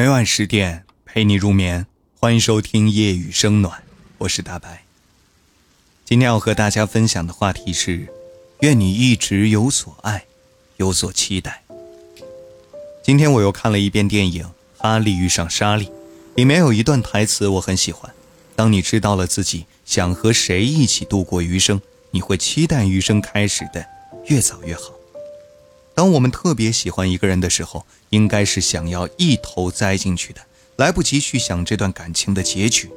每晚十点陪你入眠，欢迎收听夜雨声暖，我是大白。今天要和大家分享的话题是：愿你一直有所爱，有所期待。今天我又看了一遍电影《哈利遇上莎莉》，里面有一段台词我很喜欢：当你知道了自己想和谁一起度过余生，你会期待余生开始的越早越好。当我们特别喜欢一个人的时候，应该是想要一头栽进去的，来不及去想这段感情的结局，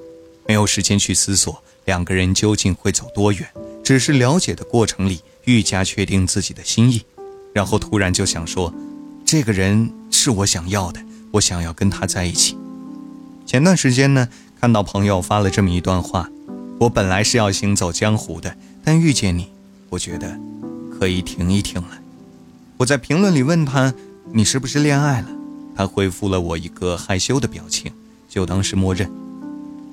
没有时间去思索两个人究竟会走多远，只是了解的过程里愈加确定自己的心意，然后突然就想说，这个人是我想要的，我想要跟他在一起。前段时间呢，看到朋友发了这么一段话，我本来是要行走江湖的，但遇见你，我觉得可以停一停了。我在评论里问他：“你是不是恋爱了？”他回复了我一个害羞的表情，就当是默认。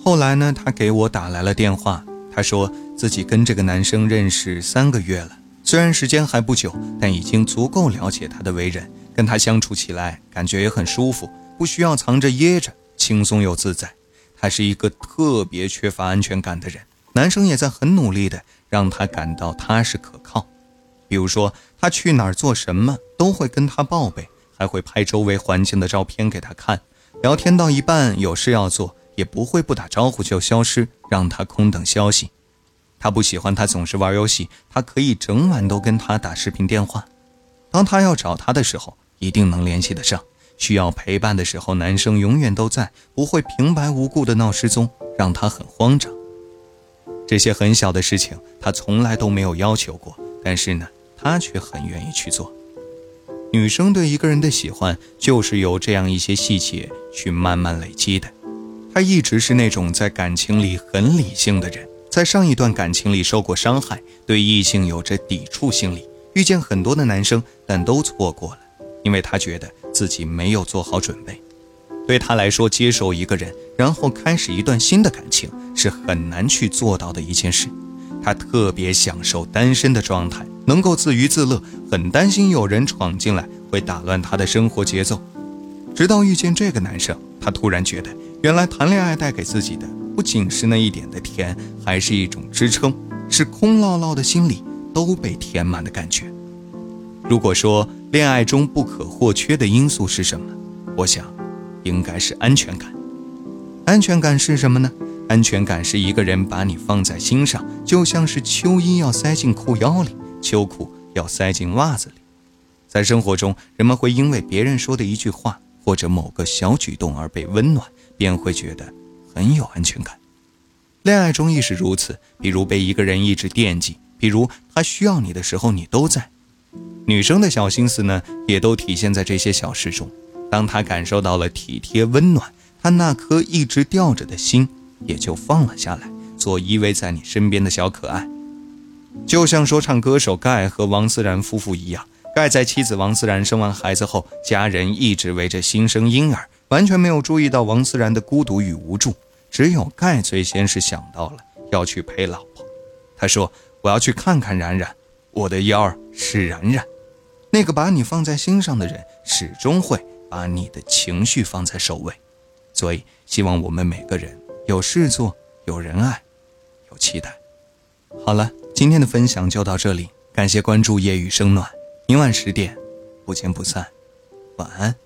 后来呢，他给我打来了电话，他说自己跟这个男生认识三个月了，虽然时间还不久，但已经足够了解他的为人，跟他相处起来感觉也很舒服，不需要藏着掖着，轻松又自在。他是一个特别缺乏安全感的人，男生也在很努力的让他感到踏实可靠。比如说，他去哪儿做什么都会跟他报备，还会拍周围环境的照片给他看。聊天到一半有事要做，也不会不打招呼就消失，让他空等消息。他不喜欢他总是玩游戏，他可以整晚都跟他打视频电话。当他要找他的时候，一定能联系得上。需要陪伴的时候，男生永远都在，不会平白无故的闹失踪，让他很慌张。这些很小的事情，他从来都没有要求过，但是呢？他却很愿意去做。女生对一个人的喜欢，就是由这样一些细节去慢慢累积的。他一直是那种在感情里很理性的人，在上一段感情里受过伤害，对异性有着抵触心理，遇见很多的男生，但都错过了，因为他觉得自己没有做好准备。对他来说，接受一个人，然后开始一段新的感情，是很难去做到的一件事。他特别享受单身的状态。能够自娱自乐，很担心有人闯进来会打乱他的生活节奏。直到遇见这个男生，他突然觉得，原来谈恋爱带给自己的不仅是那一点的甜，还是一种支撑，是空落落的心里都被填满的感觉。如果说恋爱中不可或缺的因素是什么，我想，应该是安全感。安全感是什么呢？安全感是一个人把你放在心上，就像是秋衣要塞进裤腰里。秋裤要塞进袜子里，在生活中，人们会因为别人说的一句话或者某个小举动而被温暖，便会觉得很有安全感。恋爱中亦是如此，比如被一个人一直惦记，比如他需要你的时候你都在。女生的小心思呢，也都体现在这些小事中。当她感受到了体贴温暖，她那颗一直吊着的心也就放了下来，做依偎在你身边的小可爱。就像说唱歌手盖和王思然夫妇一样，盖在妻子王思然生完孩子后，家人一直围着新生婴儿，完全没有注意到王思然的孤独与无助。只有盖最先是想到了要去陪老婆。他说：“我要去看看冉冉，我的幺儿是冉冉。那个把你放在心上的人，始终会把你的情绪放在首位。所以，希望我们每个人有事做，有人爱，有期待。好了。”今天的分享就到这里，感谢关注夜雨声暖，明晚十点不见不散，晚安。